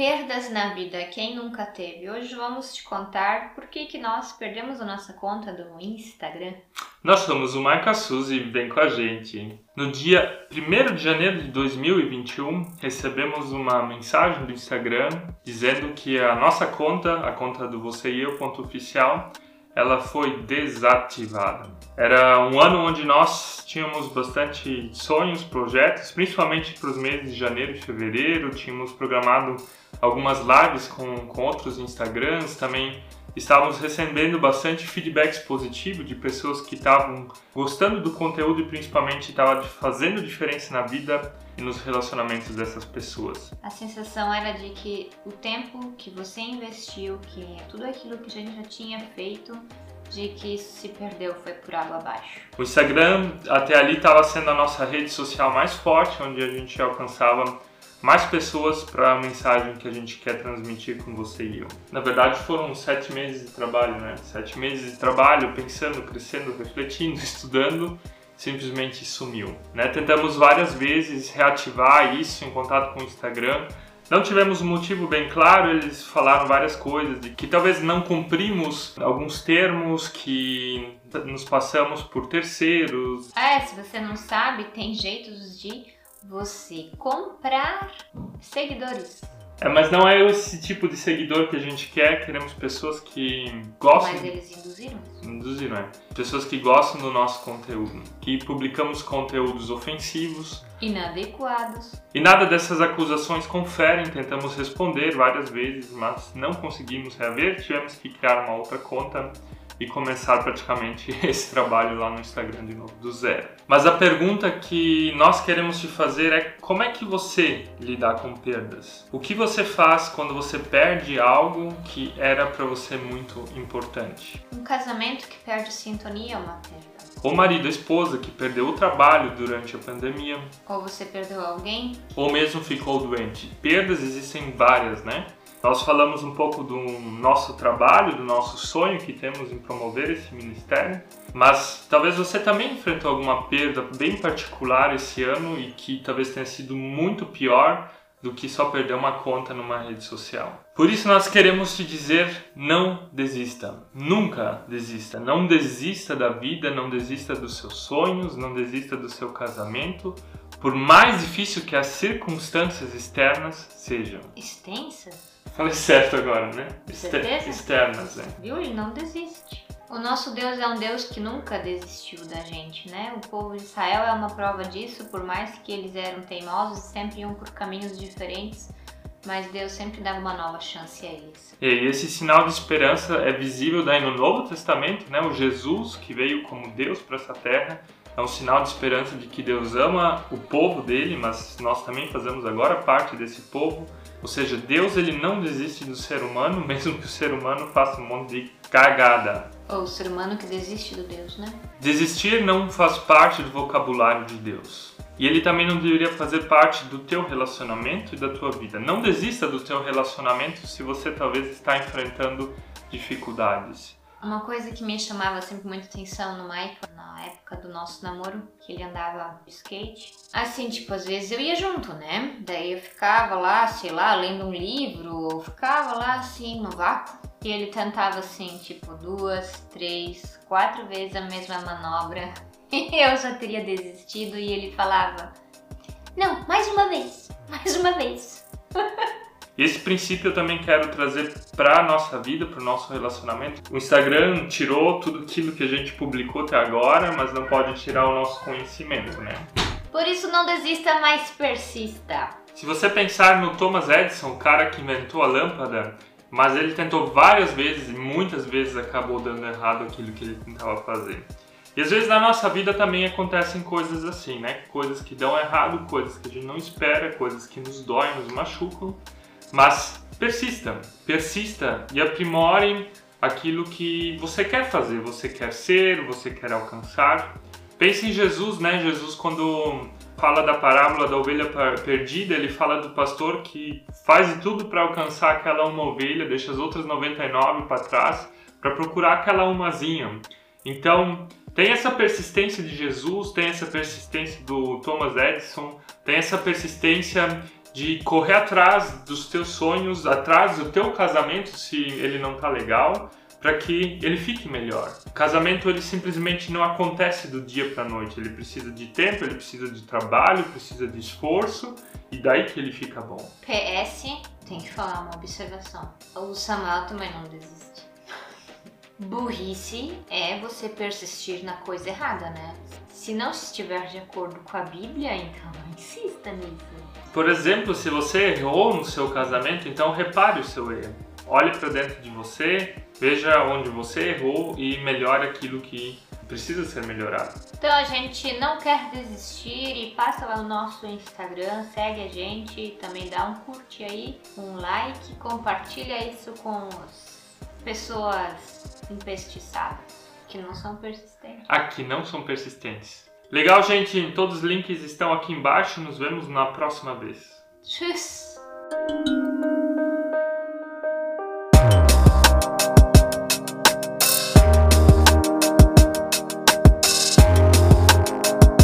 Perdas na vida, quem nunca teve? Hoje vamos te contar por que, que nós perdemos a nossa conta do Instagram. Nós somos o Marca Suzy vem com a gente. No dia 1 de janeiro de 2021, recebemos uma mensagem do Instagram dizendo que a nossa conta, a conta do Você e Eu, ponto oficial, ela foi desativada. Era um ano onde nós tínhamos bastante sonhos, projetos, principalmente para os meses de janeiro e fevereiro. Tínhamos programado algumas lives com, com outros Instagrams, também estávamos recebendo bastante feedbacks positivos de pessoas que estavam gostando do conteúdo e principalmente estavam fazendo diferença na vida e nos relacionamentos dessas pessoas. A sensação era de que o tempo que você investiu, que tudo aquilo que a gente já tinha feito, de que isso se perdeu, foi por água abaixo. O Instagram até ali estava sendo a nossa rede social mais forte, onde a gente alcançava mais pessoas para a mensagem que a gente quer transmitir com você e eu. Na verdade, foram sete meses de trabalho, né? Sete meses de trabalho, pensando, crescendo, refletindo, estudando, simplesmente sumiu. Né? Tentamos várias vezes reativar isso em contato com o Instagram. Não tivemos um motivo bem claro, eles falaram várias coisas, de que talvez não cumprimos alguns termos, que nos passamos por terceiros. É, se você não sabe, tem jeitos de você comprar seguidores. É, mas não é esse tipo de seguidor que a gente quer. Queremos pessoas que gostam. Mas eles induziram isso. Induziram, é. Pessoas que gostam do nosso conteúdo. Que publicamos conteúdos ofensivos. Inadequados. E nada dessas acusações conferem. Tentamos responder várias vezes, mas não conseguimos reaver. Tivemos que criar uma outra conta e começar praticamente esse trabalho lá no Instagram de novo, do zero. Mas a pergunta que nós queremos te fazer é como é que você lidar com perdas? O que você faz quando você perde algo que era para você muito importante? Um casamento que perde sintonia é uma perda. Ou marido, esposa que perdeu o trabalho durante a pandemia. Ou você perdeu alguém. Ou mesmo ficou doente. Perdas existem várias, né? Nós falamos um pouco do nosso trabalho, do nosso sonho que temos em promover esse ministério, mas talvez você também enfrentou alguma perda bem particular esse ano e que talvez tenha sido muito pior do que só perder uma conta numa rede social. Por isso nós queremos te dizer: não desista, nunca desista, não desista da vida, não desista dos seus sonhos, não desista do seu casamento, por mais difícil que as circunstâncias externas sejam. Extensas? Falei certo agora, né? Certeza? Externas, né? Viu? Ele não desiste. O nosso Deus é um Deus que nunca desistiu da gente, né? O povo de Israel é uma prova disso, por mais que eles eram teimosos e sempre iam por caminhos diferentes, mas Deus sempre dava uma nova chance a eles. E esse sinal de esperança é visível daí no Novo Testamento, né? O Jesus que veio como Deus para essa terra é um sinal de esperança de que Deus ama o povo dele, mas nós também fazemos agora parte desse povo. Ou seja, Deus ele não desiste do ser humano, mesmo que o ser humano faça um monte de cagada. Ou o ser humano que desiste do Deus, né? Desistir não faz parte do vocabulário de Deus. E ele também não deveria fazer parte do teu relacionamento e da tua vida. Não desista do teu relacionamento se você talvez está enfrentando dificuldades. Uma coisa que me chamava sempre muita atenção no Michael, na época do nosso namoro, que ele andava de skate. Assim, tipo, às vezes eu ia junto, né? Daí eu ficava lá, sei lá, lendo um livro, ou ficava lá assim no vácuo. E ele tentava assim, tipo, duas, três, quatro vezes a mesma manobra. E eu já teria desistido e ele falava: Não, mais uma vez, mais uma vez. Esse princípio eu também quero trazer para nossa vida, para o nosso relacionamento. O Instagram tirou tudo aquilo que a gente publicou até agora, mas não pode tirar o nosso conhecimento, né? Por isso não desista, mas persista. Se você pensar no Thomas Edison, o cara que inventou a lâmpada, mas ele tentou várias vezes e muitas vezes acabou dando errado aquilo que ele tentava fazer. E às vezes na nossa vida também acontecem coisas assim, né? Coisas que dão errado, coisas que a gente não espera, coisas que nos doem, nos machucam. Mas persista, persista e aprimore aquilo que você quer fazer, você quer ser, você quer alcançar. Pense em Jesus, né? Jesus quando fala da parábola da ovelha perdida, ele fala do pastor que faz tudo para alcançar aquela uma ovelha, deixa as outras 99 para trás para procurar aquela umazinha. Então, tem essa persistência de Jesus, tem essa persistência do Thomas Edison, tem essa persistência de correr atrás dos teus sonhos, atrás do teu casamento, se ele não tá legal, para que ele fique melhor. Casamento ele simplesmente não acontece do dia para noite, ele precisa de tempo, ele precisa de trabalho, precisa de esforço e daí que ele fica bom. PS, tem que falar uma observação. O Samuel também não desiste. Burrice é você persistir na coisa errada, né? Se não estiver de acordo com a Bíblia, então não insista nisso. Por exemplo, se você errou no seu casamento, então repare o seu erro. Olhe para dentro de você, veja onde você errou e melhore aquilo que precisa ser melhorado. Então a gente não quer desistir e passa lá no nosso Instagram, segue a gente, também dá um curte aí, um like, compartilha isso com as pessoas empestiçadas, que não são persistentes. Aqui não são persistentes. Legal, gente? Todos os links estão aqui embaixo. Nos vemos na próxima vez. Tschüss!